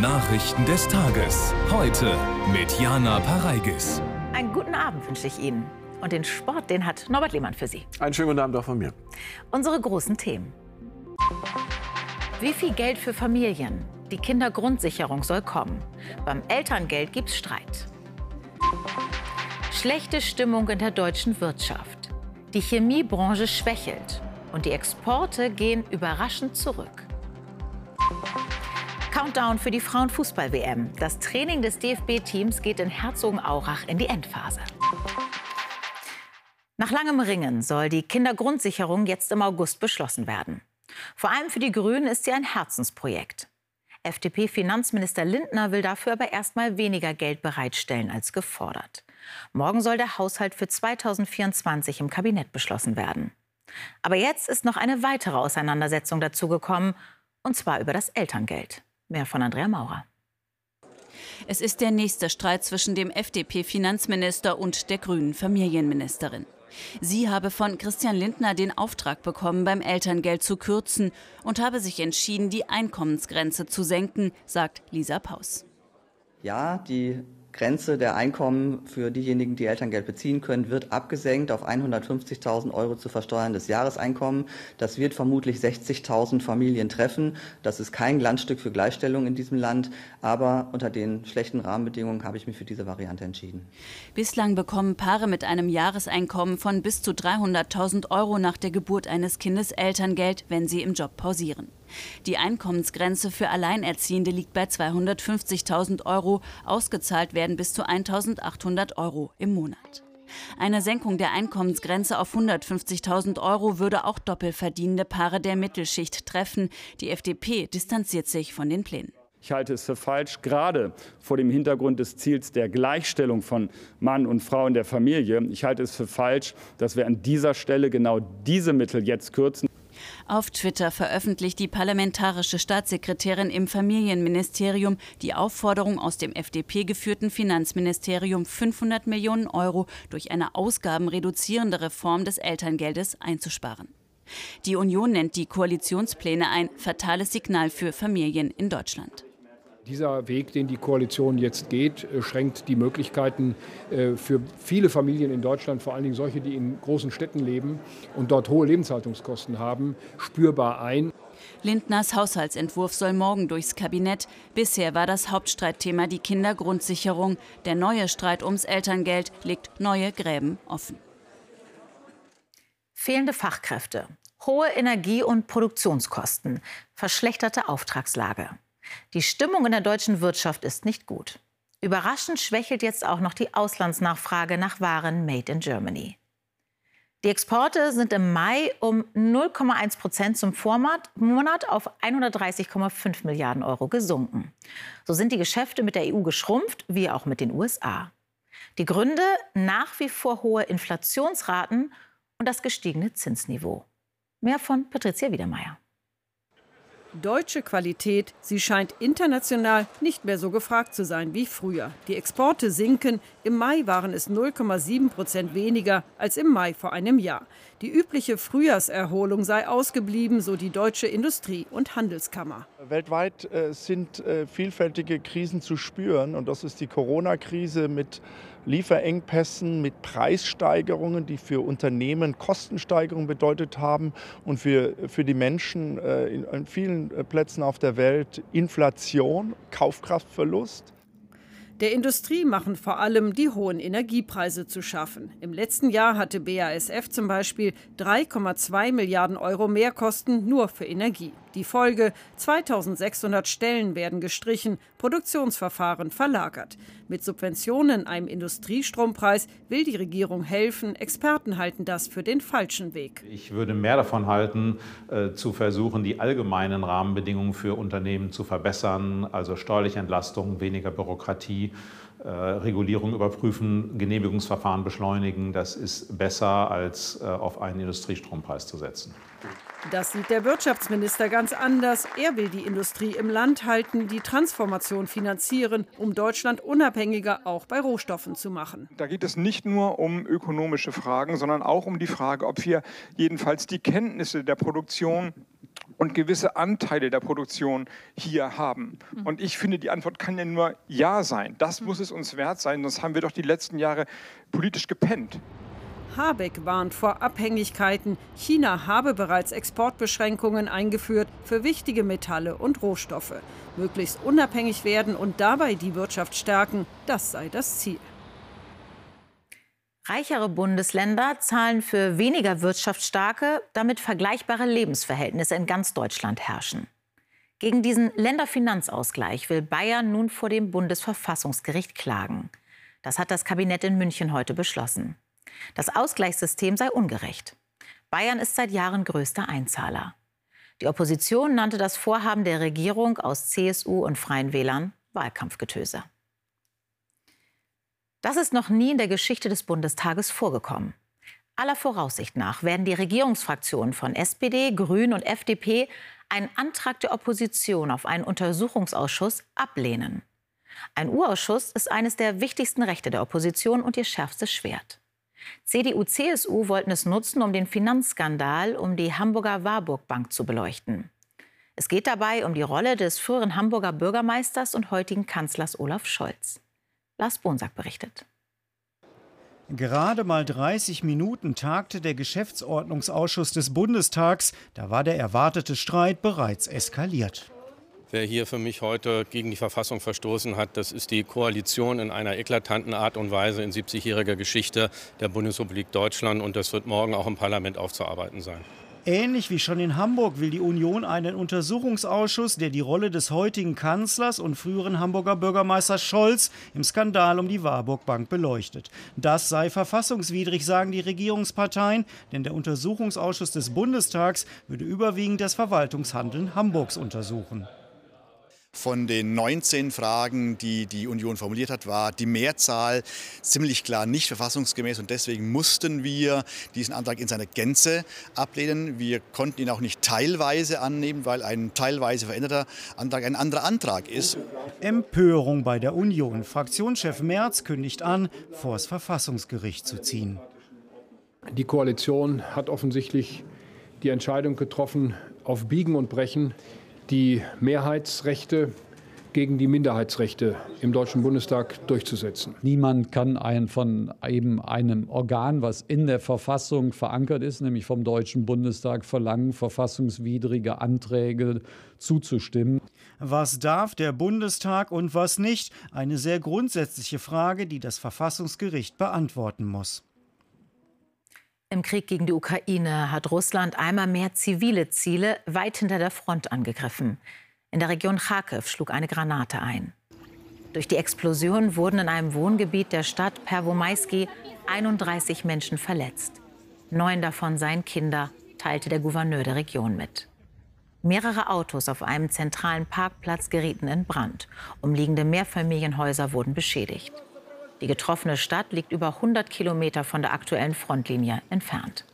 Nachrichten des Tages. Heute mit Jana Pareigis. Einen guten Abend wünsche ich Ihnen. Und den Sport, den hat Norbert Lehmann für Sie. Einen schönen guten Abend auch von mir. Unsere großen Themen. Wie viel Geld für Familien? Die Kindergrundsicherung soll kommen. Beim Elterngeld gibt's Streit. Schlechte Stimmung in der deutschen Wirtschaft. Die Chemiebranche schwächelt und die Exporte gehen überraschend zurück. Countdown für die Frauenfußball-WM. Das Training des DFB-Teams geht in Herzogenaurach in die Endphase. Nach langem Ringen soll die Kindergrundsicherung jetzt im August beschlossen werden. Vor allem für die Grünen ist sie ein Herzensprojekt. FDP-Finanzminister Lindner will dafür aber erstmal weniger Geld bereitstellen als gefordert. Morgen soll der Haushalt für 2024 im Kabinett beschlossen werden. Aber jetzt ist noch eine weitere Auseinandersetzung dazugekommen, und zwar über das Elterngeld. Mehr von Andrea Maurer. Es ist der nächste Streit zwischen dem FDP-Finanzminister und der grünen Familienministerin. Sie habe von Christian Lindner den Auftrag bekommen, beim Elterngeld zu kürzen und habe sich entschieden, die Einkommensgrenze zu senken, sagt Lisa Paus. Ja, die Grenze der Einkommen für diejenigen, die Elterngeld beziehen können, wird abgesenkt auf 150.000 Euro zu versteuerndes Jahreseinkommen. Das wird vermutlich 60.000 Familien treffen. Das ist kein Glanzstück für Gleichstellung in diesem Land, aber unter den schlechten Rahmenbedingungen habe ich mich für diese Variante entschieden. Bislang bekommen Paare mit einem Jahreseinkommen von bis zu 300.000 Euro nach der Geburt eines Kindes Elterngeld, wenn sie im Job pausieren. Die Einkommensgrenze für Alleinerziehende liegt bei 250.000 Euro. Ausgezahlt werden bis zu 1.800 Euro im Monat. Eine Senkung der Einkommensgrenze auf 150.000 Euro würde auch doppelverdienende Paare der Mittelschicht treffen. Die FDP distanziert sich von den Plänen. Ich halte es für falsch, gerade vor dem Hintergrund des Ziels der Gleichstellung von Mann und Frau in der Familie. Ich halte es für falsch, dass wir an dieser Stelle genau diese Mittel jetzt kürzen. Auf Twitter veröffentlicht die parlamentarische Staatssekretärin im Familienministerium die Aufforderung aus dem FDP geführten Finanzministerium 500 Millionen Euro durch eine ausgabenreduzierende Reform des Elterngeldes einzusparen. Die Union nennt die Koalitionspläne ein fatales Signal für Familien in Deutschland. Dieser Weg, den die Koalition jetzt geht, äh, schränkt die Möglichkeiten äh, für viele Familien in Deutschland, vor allen Dingen solche, die in großen Städten leben und dort hohe Lebenshaltungskosten haben, spürbar ein. Lindners Haushaltsentwurf soll morgen durchs Kabinett. Bisher war das Hauptstreitthema die Kindergrundsicherung. Der neue Streit ums Elterngeld legt neue Gräben offen. Fehlende Fachkräfte, hohe Energie- und Produktionskosten, verschlechterte Auftragslage. Die Stimmung in der deutschen Wirtschaft ist nicht gut. Überraschend schwächelt jetzt auch noch die Auslandsnachfrage nach Waren made in Germany. Die Exporte sind im Mai um 0,1 Prozent zum Vormonat auf 130,5 Milliarden Euro gesunken. So sind die Geschäfte mit der EU geschrumpft, wie auch mit den USA. Die Gründe nach wie vor hohe Inflationsraten und das gestiegene Zinsniveau. Mehr von Patricia Wiedermeier. Deutsche Qualität, sie scheint international nicht mehr so gefragt zu sein wie früher. Die Exporte sinken. Im Mai waren es 0,7 Prozent weniger als im Mai vor einem Jahr. Die übliche Frühjahrserholung sei ausgeblieben, so die deutsche Industrie- und Handelskammer. Weltweit äh, sind äh, vielfältige Krisen zu spüren und das ist die Corona-Krise mit Lieferengpässen, mit Preissteigerungen, die für Unternehmen Kostensteigerungen bedeutet haben und für, für die Menschen äh, in, in vielen äh, Plätzen auf der Welt Inflation, Kaufkraftverlust. Der Industrie machen vor allem die hohen Energiepreise zu schaffen. Im letzten Jahr hatte BASF zum Beispiel 3,2 Milliarden Euro Mehrkosten nur für Energie. Die Folge, 2600 Stellen werden gestrichen, Produktionsverfahren verlagert. Mit Subventionen, einem Industriestrompreis will die Regierung helfen. Experten halten das für den falschen Weg. Ich würde mehr davon halten, äh, zu versuchen, die allgemeinen Rahmenbedingungen für Unternehmen zu verbessern, also steuerliche Entlastung, weniger Bürokratie. Äh, Regulierung überprüfen, Genehmigungsverfahren beschleunigen. Das ist besser, als äh, auf einen Industriestrompreis zu setzen. Das sieht der Wirtschaftsminister ganz anders. Er will die Industrie im Land halten, die Transformation finanzieren, um Deutschland unabhängiger auch bei Rohstoffen zu machen. Da geht es nicht nur um ökonomische Fragen, sondern auch um die Frage, ob wir jedenfalls die Kenntnisse der Produktion und gewisse Anteile der Produktion hier haben? Mhm. Und ich finde, die Antwort kann ja nur Ja sein. Das mhm. muss es uns wert sein, sonst haben wir doch die letzten Jahre politisch gepennt. Habeck warnt vor Abhängigkeiten. China habe bereits Exportbeschränkungen eingeführt für wichtige Metalle und Rohstoffe. Möglichst unabhängig werden und dabei die Wirtschaft stärken, das sei das Ziel. Reichere Bundesländer zahlen für weniger wirtschaftsstarke, damit vergleichbare Lebensverhältnisse in ganz Deutschland herrschen. Gegen diesen Länderfinanzausgleich will Bayern nun vor dem Bundesverfassungsgericht klagen. Das hat das Kabinett in München heute beschlossen. Das Ausgleichssystem sei ungerecht. Bayern ist seit Jahren größter Einzahler. Die Opposition nannte das Vorhaben der Regierung aus CSU und Freien Wählern Wahlkampfgetöse. Das ist noch nie in der Geschichte des Bundestages vorgekommen. Aller Voraussicht nach werden die Regierungsfraktionen von SPD, Grünen und FDP einen Antrag der Opposition auf einen Untersuchungsausschuss ablehnen. Ein U-Ausschuss ist eines der wichtigsten Rechte der Opposition und ihr schärfstes Schwert. CDU, CSU wollten es nutzen, um den Finanzskandal um die Hamburger Warburg Bank zu beleuchten. Es geht dabei um die Rolle des früheren Hamburger Bürgermeisters und heutigen Kanzlers Olaf Scholz. Lars Bonsack berichtet. Gerade mal 30 Minuten tagte der Geschäftsordnungsausschuss des Bundestags. Da war der erwartete Streit bereits eskaliert. Wer hier für mich heute gegen die Verfassung verstoßen hat, das ist die Koalition in einer eklatanten Art und Weise in 70-jähriger Geschichte der Bundesrepublik Deutschland. Und das wird morgen auch im Parlament aufzuarbeiten sein. Ähnlich wie schon in Hamburg will die Union einen Untersuchungsausschuss, der die Rolle des heutigen Kanzlers und früheren Hamburger Bürgermeisters Scholz im Skandal um die Warburg Bank beleuchtet. Das sei verfassungswidrig, sagen die Regierungsparteien, denn der Untersuchungsausschuss des Bundestags würde überwiegend das Verwaltungshandeln Hamburgs untersuchen. Von den 19 Fragen, die die Union formuliert hat, war die Mehrzahl ziemlich klar nicht verfassungsgemäß und deswegen mussten wir diesen Antrag in seiner Gänze ablehnen. Wir konnten ihn auch nicht teilweise annehmen, weil ein teilweise veränderter Antrag ein anderer Antrag ist. Empörung bei der Union. Fraktionschef Merz kündigt an, vor das Verfassungsgericht zu ziehen. Die Koalition hat offensichtlich die Entscheidung getroffen, auf Biegen und Brechen die Mehrheitsrechte gegen die Minderheitsrechte im Deutschen Bundestag durchzusetzen. Niemand kann ein, von eben einem Organ, was in der Verfassung verankert ist, nämlich vom Deutschen Bundestag, verlangen, verfassungswidrige Anträge zuzustimmen. Was darf der Bundestag und was nicht? Eine sehr grundsätzliche Frage, die das Verfassungsgericht beantworten muss. Im Krieg gegen die Ukraine hat Russland einmal mehr zivile Ziele weit hinter der Front angegriffen. In der Region Kharkiv schlug eine Granate ein. Durch die Explosion wurden in einem Wohngebiet der Stadt Pervomaisky 31 Menschen verletzt. Neun davon seien Kinder, teilte der Gouverneur der Region mit. Mehrere Autos auf einem zentralen Parkplatz gerieten in Brand. Umliegende Mehrfamilienhäuser wurden beschädigt. Die getroffene Stadt liegt über 100 Kilometer von der aktuellen Frontlinie entfernt.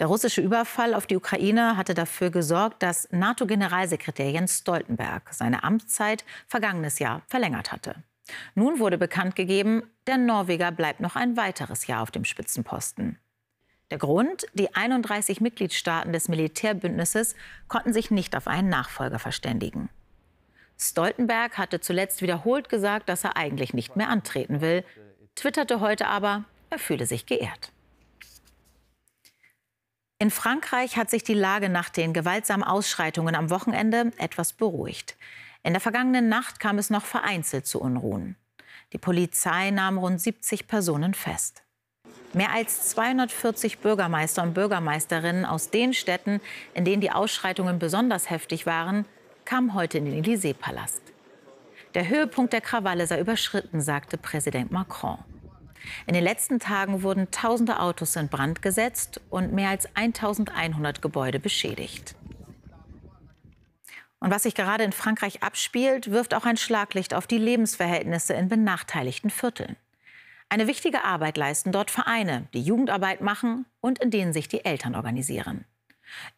Der russische Überfall auf die Ukraine hatte dafür gesorgt, dass NATO-Generalsekretär Jens Stoltenberg seine Amtszeit vergangenes Jahr verlängert hatte. Nun wurde bekannt gegeben, der Norweger bleibt noch ein weiteres Jahr auf dem Spitzenposten. Der Grund, die 31 Mitgliedstaaten des Militärbündnisses konnten sich nicht auf einen Nachfolger verständigen. Stoltenberg hatte zuletzt wiederholt gesagt, dass er eigentlich nicht mehr antreten will, twitterte heute aber, er fühle sich geehrt. In Frankreich hat sich die Lage nach den gewaltsamen Ausschreitungen am Wochenende etwas beruhigt. In der vergangenen Nacht kam es noch vereinzelt zu Unruhen. Die Polizei nahm rund 70 Personen fest. Mehr als 240 Bürgermeister und Bürgermeisterinnen aus den Städten, in denen die Ausschreitungen besonders heftig waren, kam heute in den Élysée-Palast. Der Höhepunkt der Krawalle sei überschritten, sagte Präsident Macron. In den letzten Tagen wurden tausende Autos in Brand gesetzt und mehr als 1100 Gebäude beschädigt. Und was sich gerade in Frankreich abspielt, wirft auch ein Schlaglicht auf die Lebensverhältnisse in benachteiligten Vierteln. Eine wichtige Arbeit leisten dort Vereine, die Jugendarbeit machen und in denen sich die Eltern organisieren.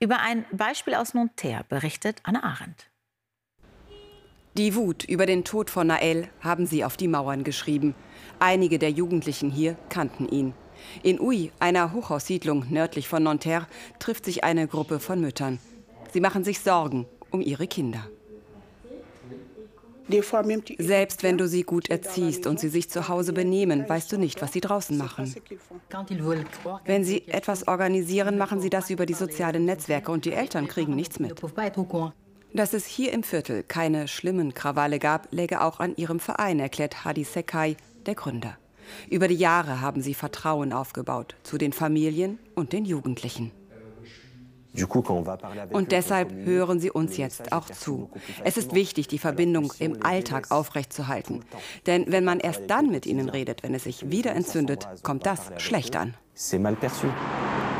Über ein Beispiel aus Nanterre berichtet Anne Arendt. Die Wut über den Tod von Nael haben sie auf die Mauern geschrieben. Einige der Jugendlichen hier kannten ihn. In Uy, einer Hochhaussiedlung nördlich von Nanterre, trifft sich eine Gruppe von Müttern. Sie machen sich Sorgen um ihre Kinder. Selbst wenn du sie gut erziehst und sie sich zu Hause benehmen, weißt du nicht, was sie draußen machen. Wenn sie etwas organisieren, machen sie das über die sozialen Netzwerke und die Eltern kriegen nichts mit. Dass es hier im Viertel keine schlimmen Krawalle gab, läge auch an ihrem Verein, erklärt Hadi Sekai, der Gründer. Über die Jahre haben sie Vertrauen aufgebaut zu den Familien und den Jugendlichen. Und deshalb hören Sie uns jetzt auch zu. Es ist wichtig, die Verbindung im Alltag aufrechtzuerhalten. Denn wenn man erst dann mit ihnen redet, wenn es sich wieder entzündet, kommt das schlecht an.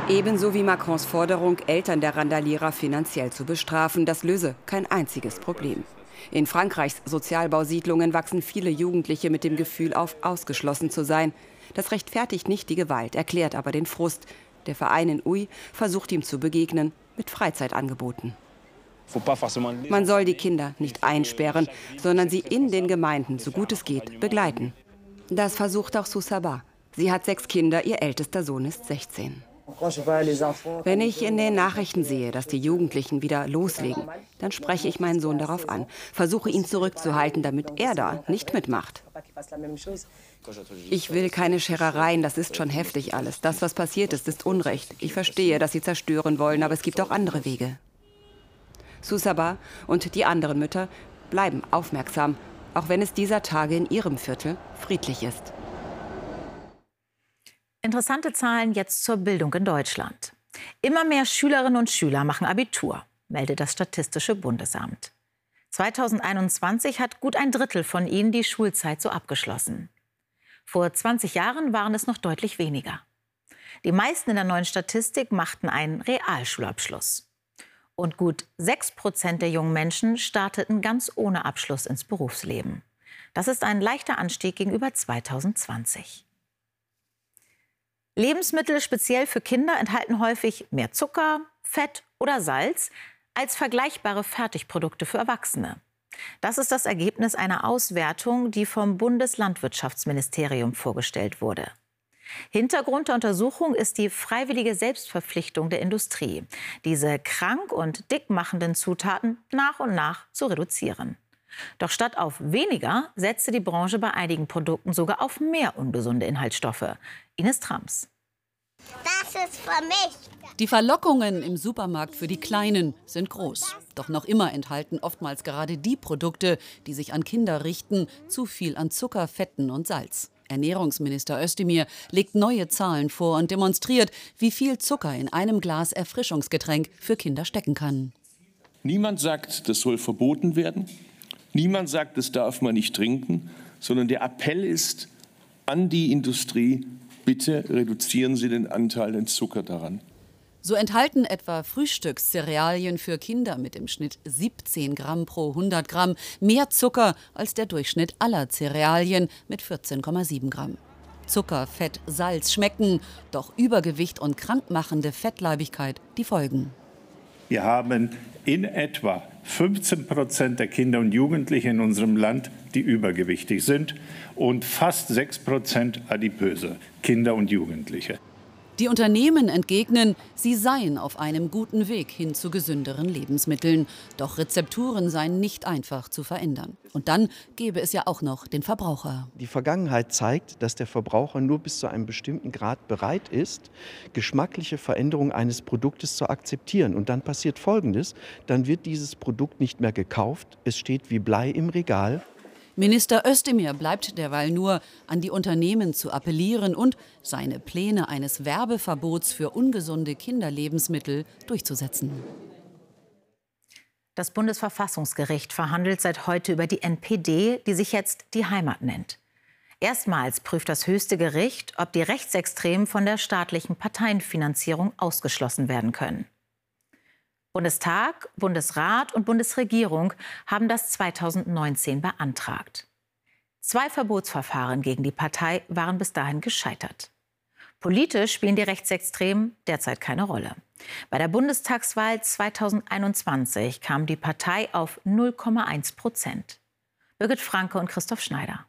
Ebenso wie Macrons Forderung, Eltern der Randalierer finanziell zu bestrafen, das löse kein einziges Problem. In Frankreichs Sozialbausiedlungen wachsen viele Jugendliche mit dem Gefühl auf, ausgeschlossen zu sein. Das rechtfertigt nicht die Gewalt, erklärt aber den Frust, der Verein in Uy versucht ihm zu begegnen mit Freizeitangeboten. Man soll die Kinder nicht einsperren, sondern sie in den Gemeinden, so gut es geht, begleiten. Das versucht auch Susaba. Sie hat sechs Kinder, ihr ältester Sohn ist 16. Wenn ich in den Nachrichten sehe, dass die Jugendlichen wieder loslegen, dann spreche ich meinen Sohn darauf an, versuche ihn zurückzuhalten, damit er da nicht mitmacht. Ich will keine Scherereien, das ist schon heftig alles. Das, was passiert ist, ist Unrecht. Ich verstehe, dass sie zerstören wollen, aber es gibt auch andere Wege. Susaba und die anderen Mütter bleiben aufmerksam, auch wenn es dieser Tage in ihrem Viertel friedlich ist. Interessante Zahlen jetzt zur Bildung in Deutschland. Immer mehr Schülerinnen und Schüler machen Abitur, meldet das Statistische Bundesamt. 2021 hat gut ein Drittel von ihnen die Schulzeit so abgeschlossen. Vor 20 Jahren waren es noch deutlich weniger. Die meisten in der neuen Statistik machten einen Realschulabschluss. Und gut 6 Prozent der jungen Menschen starteten ganz ohne Abschluss ins Berufsleben. Das ist ein leichter Anstieg gegenüber 2020. Lebensmittel speziell für Kinder enthalten häufig mehr Zucker, Fett oder Salz als vergleichbare Fertigprodukte für Erwachsene. Das ist das Ergebnis einer Auswertung, die vom Bundeslandwirtschaftsministerium vorgestellt wurde. Hintergrund der Untersuchung ist die freiwillige Selbstverpflichtung der Industrie, diese krank und dickmachenden Zutaten nach und nach zu reduzieren. Doch statt auf weniger setzte die Branche bei einigen Produkten sogar auf mehr ungesunde Inhaltsstoffe. Ines Trams. Das ist für mich. Die Verlockungen im Supermarkt für die Kleinen sind groß. Doch noch immer enthalten oftmals gerade die Produkte, die sich an Kinder richten, zu viel an Zucker, Fetten und Salz. Ernährungsminister Özdemir legt neue Zahlen vor und demonstriert, wie viel Zucker in einem Glas Erfrischungsgetränk für Kinder stecken kann. Niemand sagt, das soll verboten werden. Niemand sagt, das darf man nicht trinken, sondern der Appell ist an die Industrie, bitte reduzieren Sie den Anteil an Zucker daran. So enthalten etwa Frühstückscerealien für Kinder mit im Schnitt 17 Gramm pro 100 Gramm mehr Zucker als der Durchschnitt aller Cerealien mit 14,7 Gramm. Zucker, Fett, Salz schmecken, doch Übergewicht und krankmachende Fettleibigkeit die Folgen. Wir haben in etwa 15 Prozent der Kinder und Jugendlichen in unserem Land, die übergewichtig sind und fast 6 Prozent adipöse Kinder und Jugendliche. Die Unternehmen entgegnen, sie seien auf einem guten Weg hin zu gesünderen Lebensmitteln. Doch Rezepturen seien nicht einfach zu verändern. Und dann gäbe es ja auch noch den Verbraucher. Die Vergangenheit zeigt, dass der Verbraucher nur bis zu einem bestimmten Grad bereit ist, geschmackliche Veränderungen eines Produktes zu akzeptieren. Und dann passiert Folgendes, dann wird dieses Produkt nicht mehr gekauft, es steht wie Blei im Regal Minister Özdemir bleibt derweil nur, an die Unternehmen zu appellieren und seine Pläne eines Werbeverbots für ungesunde Kinderlebensmittel durchzusetzen. Das Bundesverfassungsgericht verhandelt seit heute über die NPD, die sich jetzt die Heimat nennt. Erstmals prüft das höchste Gericht, ob die Rechtsextremen von der staatlichen Parteienfinanzierung ausgeschlossen werden können. Bundestag, Bundesrat und Bundesregierung haben das 2019 beantragt. Zwei Verbotsverfahren gegen die Partei waren bis dahin gescheitert. Politisch spielen die Rechtsextremen derzeit keine Rolle. Bei der Bundestagswahl 2021 kam die Partei auf 0,1 Prozent. Birgit Franke und Christoph Schneider.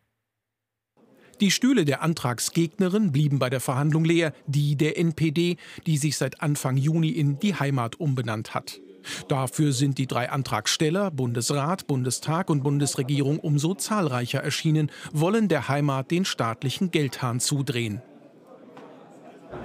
Die Stühle der Antragsgegnerin blieben bei der Verhandlung leer, die der NPD, die sich seit Anfang Juni in die Heimat umbenannt hat. Dafür sind die drei Antragsteller, Bundesrat, Bundestag und Bundesregierung, umso zahlreicher erschienen, wollen der Heimat den staatlichen Geldhahn zudrehen.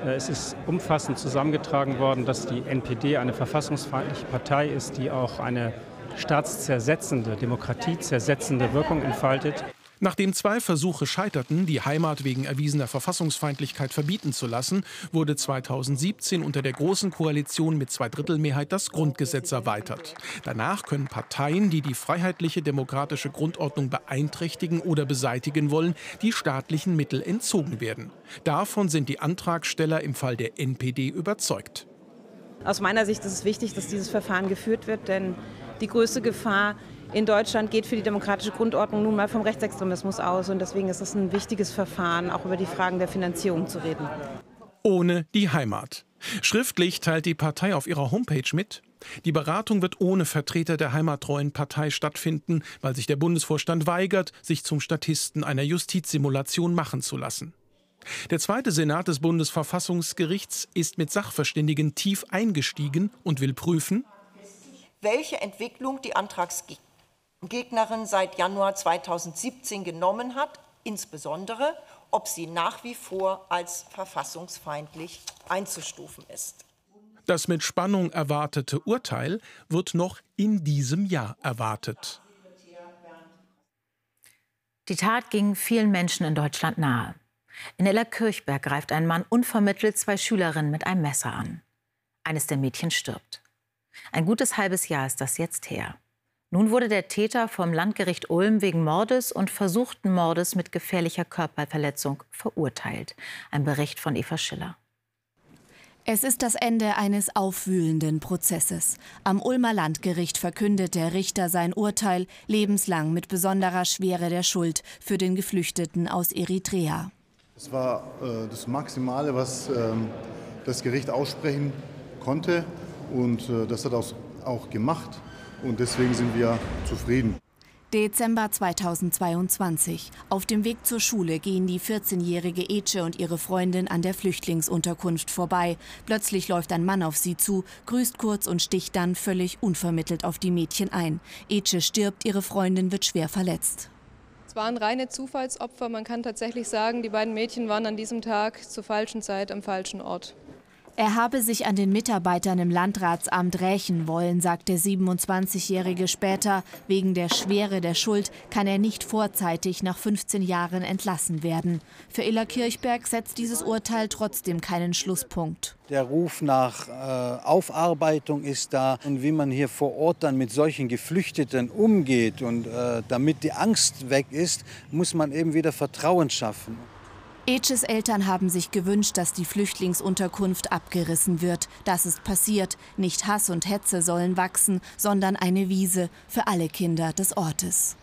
Äh, es ist umfassend zusammengetragen worden, dass die NPD eine verfassungsfeindliche Partei ist, die auch eine staatszersetzende, demokratiezersetzende Wirkung entfaltet. Nachdem zwei Versuche scheiterten, die Heimat wegen erwiesener Verfassungsfeindlichkeit verbieten zu lassen, wurde 2017 unter der Großen Koalition mit Zweidrittelmehrheit das Grundgesetz erweitert. Danach können Parteien, die die freiheitliche demokratische Grundordnung beeinträchtigen oder beseitigen wollen, die staatlichen Mittel entzogen werden. Davon sind die Antragsteller im Fall der NPD überzeugt. Aus meiner Sicht ist es wichtig, dass dieses Verfahren geführt wird, denn die größte Gefahr in Deutschland geht für die demokratische Grundordnung nun mal vom Rechtsextremismus aus. Und deswegen ist es ein wichtiges Verfahren, auch über die Fragen der Finanzierung zu reden. Ohne die Heimat. Schriftlich teilt die Partei auf ihrer Homepage mit, die Beratung wird ohne Vertreter der heimattreuen Partei stattfinden, weil sich der Bundesvorstand weigert, sich zum Statisten einer Justizsimulation machen zu lassen. Der zweite Senat des Bundesverfassungsgerichts ist mit Sachverständigen tief eingestiegen und will prüfen, welche Entwicklung die Antragsgegner Gegnerin seit Januar 2017 genommen hat, insbesondere ob sie nach wie vor als verfassungsfeindlich einzustufen ist. Das mit Spannung erwartete Urteil wird noch in diesem Jahr erwartet. Die Tat ging vielen Menschen in Deutschland nahe. In Ellerkirchberg greift ein Mann unvermittelt zwei Schülerinnen mit einem Messer an. Eines der Mädchen stirbt. Ein gutes halbes Jahr ist das jetzt her. Nun wurde der Täter vom Landgericht Ulm wegen Mordes und versuchten Mordes mit gefährlicher Körperverletzung verurteilt. Ein Bericht von Eva Schiller. Es ist das Ende eines aufwühlenden Prozesses. Am Ulmer Landgericht verkündet der Richter sein Urteil lebenslang mit besonderer Schwere der Schuld für den Geflüchteten aus Eritrea. Es war äh, das Maximale, was äh, das Gericht aussprechen konnte. Und äh, das hat auch, auch gemacht und deswegen sind wir zufrieden. Dezember 2022. Auf dem Weg zur Schule gehen die 14-jährige Ece und ihre Freundin an der Flüchtlingsunterkunft vorbei. Plötzlich läuft ein Mann auf sie zu, grüßt kurz und sticht dann völlig unvermittelt auf die Mädchen ein. Ece stirbt, ihre Freundin wird schwer verletzt. Es waren reine Zufallsopfer. Man kann tatsächlich sagen, die beiden Mädchen waren an diesem Tag zur falschen Zeit am falschen Ort. Er habe sich an den Mitarbeitern im Landratsamt rächen wollen, sagt der 27-Jährige später. Wegen der Schwere der Schuld kann er nicht vorzeitig nach 15 Jahren entlassen werden. Für Illa Kirchberg setzt dieses Urteil trotzdem keinen Schlusspunkt. Der Ruf nach äh, Aufarbeitung ist da und wie man hier vor Ort dann mit solchen Geflüchteten umgeht und äh, damit die Angst weg ist, muss man eben wieder Vertrauen schaffen. Eches Eltern haben sich gewünscht, dass die Flüchtlingsunterkunft abgerissen wird. Das ist passiert. Nicht Hass und Hetze sollen wachsen, sondern eine Wiese für alle Kinder des Ortes.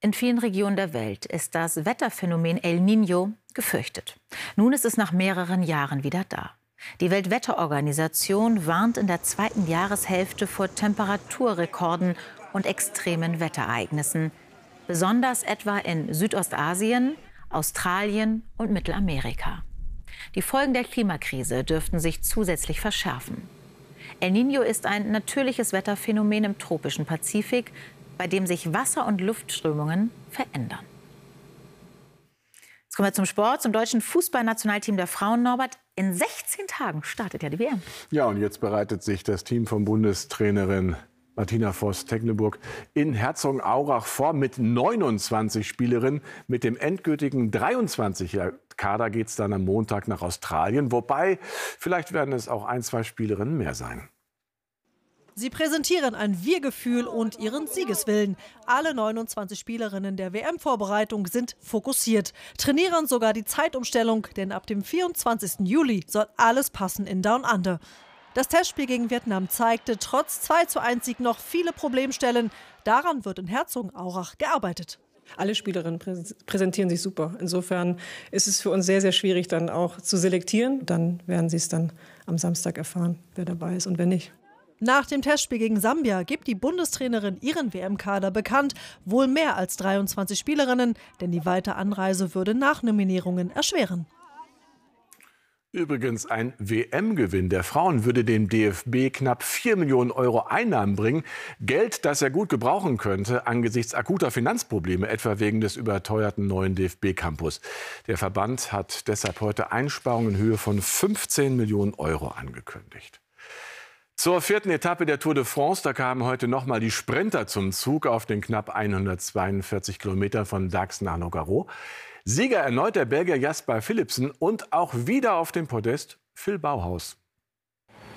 In vielen Regionen der Welt ist das Wetterphänomen El Niño gefürchtet. Nun ist es nach mehreren Jahren wieder da. Die Weltwetterorganisation warnt in der zweiten Jahreshälfte vor Temperaturrekorden und extremen Wetterereignissen besonders etwa in Südostasien, Australien und Mittelamerika. Die Folgen der Klimakrise dürften sich zusätzlich verschärfen. El Niño ist ein natürliches Wetterphänomen im tropischen Pazifik, bei dem sich Wasser- und Luftströmungen verändern. Jetzt kommen wir zum Sport, zum deutschen Fußballnationalteam der Frauen. Norbert, in 16 Tagen startet ja die WM. Ja, und jetzt bereitet sich das Team von Bundestrainerin Martina Voss-Tecklenburg in Herzogenaurach vor mit 29 Spielerinnen. Mit dem endgültigen 23er Kader geht es dann am Montag nach Australien. Wobei, vielleicht werden es auch ein, zwei Spielerinnen mehr sein. Sie präsentieren ein Wir-Gefühl und ihren Siegeswillen. Alle 29 Spielerinnen der WM-Vorbereitung sind fokussiert, trainieren sogar die Zeitumstellung, denn ab dem 24. Juli soll alles passen in Down Under. Das Testspiel gegen Vietnam zeigte trotz 2 zu 1 Sieg noch viele Problemstellen. Daran wird in Herzogenaurach gearbeitet. Alle Spielerinnen präsentieren sich super. Insofern ist es für uns sehr, sehr schwierig, dann auch zu selektieren. Dann werden Sie es dann am Samstag erfahren, wer dabei ist und wer nicht. Nach dem Testspiel gegen Sambia gibt die Bundestrainerin ihren WM-Kader bekannt. Wohl mehr als 23 Spielerinnen, denn die weite Anreise würde Nachnominierungen erschweren. Übrigens ein WM-Gewinn der Frauen würde dem DFB knapp 4 Millionen Euro Einnahmen bringen. Geld, das er gut gebrauchen könnte angesichts akuter Finanzprobleme, etwa wegen des überteuerten neuen DFB-Campus. Der Verband hat deshalb heute Einsparungen in Höhe von 15 Millionen Euro angekündigt. Zur vierten Etappe der Tour de France, da kamen heute noch mal die Sprinter zum Zug auf den knapp 142 Kilometern von Dax nach Nogaro. Sieger erneut der Belgier Jasper Philipsen und auch wieder auf dem Podest Phil Bauhaus.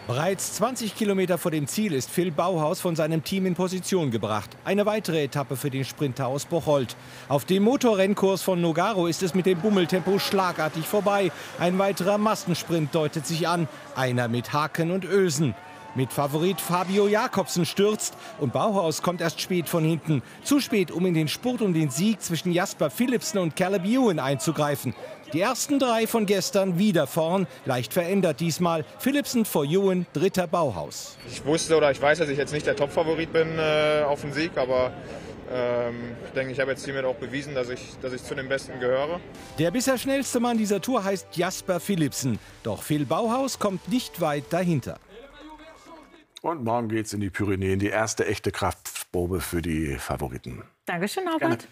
Bereits 20 Kilometer vor dem Ziel ist Phil Bauhaus von seinem Team in Position gebracht. Eine weitere Etappe für den Sprinter aus Bocholt. Auf dem Motorrennkurs von Nogaro ist es mit dem Bummeltempo schlagartig vorbei. Ein weiterer Massensprint deutet sich an. Einer mit Haken und Ösen. Mit Favorit Fabio Jakobsen stürzt und Bauhaus kommt erst spät von hinten. Zu spät, um in den Spurt um den Sieg zwischen Jasper Philipsen und Caleb Ewan einzugreifen. Die ersten drei von gestern wieder vorn, leicht verändert diesmal. Philipsen vor Ewan, dritter Bauhaus. Ich wusste oder ich weiß, dass ich jetzt nicht der Top-Favorit bin äh, auf den Sieg, aber ähm, ich denke, ich habe jetzt hiermit auch bewiesen, dass ich, dass ich zu den Besten gehöre. Der bisher schnellste Mann dieser Tour heißt Jasper Philipsen. Doch Phil Bauhaus kommt nicht weit dahinter. Und morgen geht's in die Pyrenäen, die erste echte Kraftprobe für die Favoriten. Dankeschön, Norbert.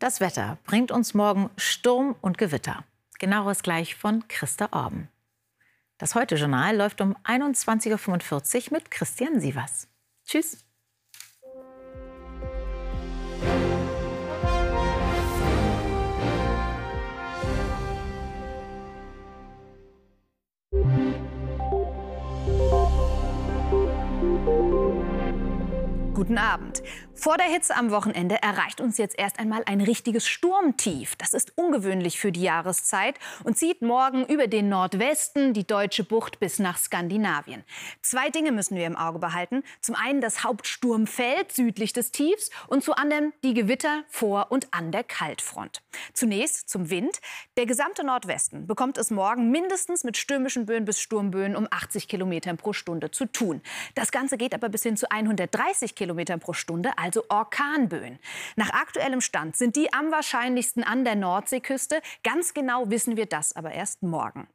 Das Wetter bringt uns morgen Sturm und Gewitter. Genaueres gleich von Christa Orben. Das Heute-Journal läuft um 21.45 Uhr mit Christian Sievers. Tschüss. Guten Abend. Vor der Hitze am Wochenende erreicht uns jetzt erst einmal ein richtiges Sturmtief. Das ist ungewöhnlich für die Jahreszeit und zieht morgen über den Nordwesten, die deutsche Bucht bis nach Skandinavien. Zwei Dinge müssen wir im Auge behalten. Zum einen das Hauptsturmfeld südlich des Tiefs und zu anderem die Gewitter vor und an der Kaltfront. Zunächst zum Wind. Der gesamte Nordwesten bekommt es morgen mindestens mit stürmischen Böen bis Sturmböen um 80 Kilometern pro Stunde zu tun. Das Ganze geht aber bis hin zu 130 Kilometern Kilometern pro Stunde, also Orkanböen. Nach aktuellem Stand sind die am wahrscheinlichsten an der Nordseeküste. Ganz genau wissen wir das aber erst morgen.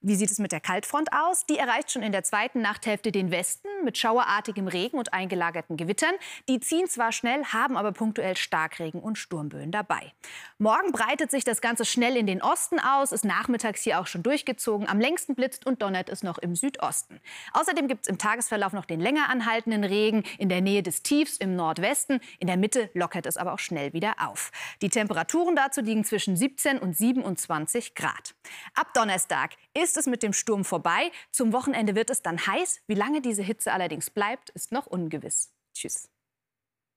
Wie sieht es mit der Kaltfront aus? Die erreicht schon in der zweiten Nachthälfte den Westen mit schauerartigem Regen und eingelagerten Gewittern. Die ziehen zwar schnell, haben aber punktuell Starkregen und Sturmböen dabei. Morgen breitet sich das Ganze schnell in den Osten aus, ist nachmittags hier auch schon durchgezogen. Am längsten blitzt und donnert es noch im Südosten. Außerdem gibt es im Tagesverlauf noch den länger anhaltenden Regen in der Nähe des Tiefs im Nordwesten. In der Mitte lockert es aber auch schnell wieder auf. Die Temperaturen dazu liegen zwischen 17 und 27 Grad. Ab Donnerstag ist es mit dem Sturm vorbei. Zum Wochenende wird es dann heiß. Wie lange diese Hitze allerdings bleibt, ist noch ungewiss. Tschüss.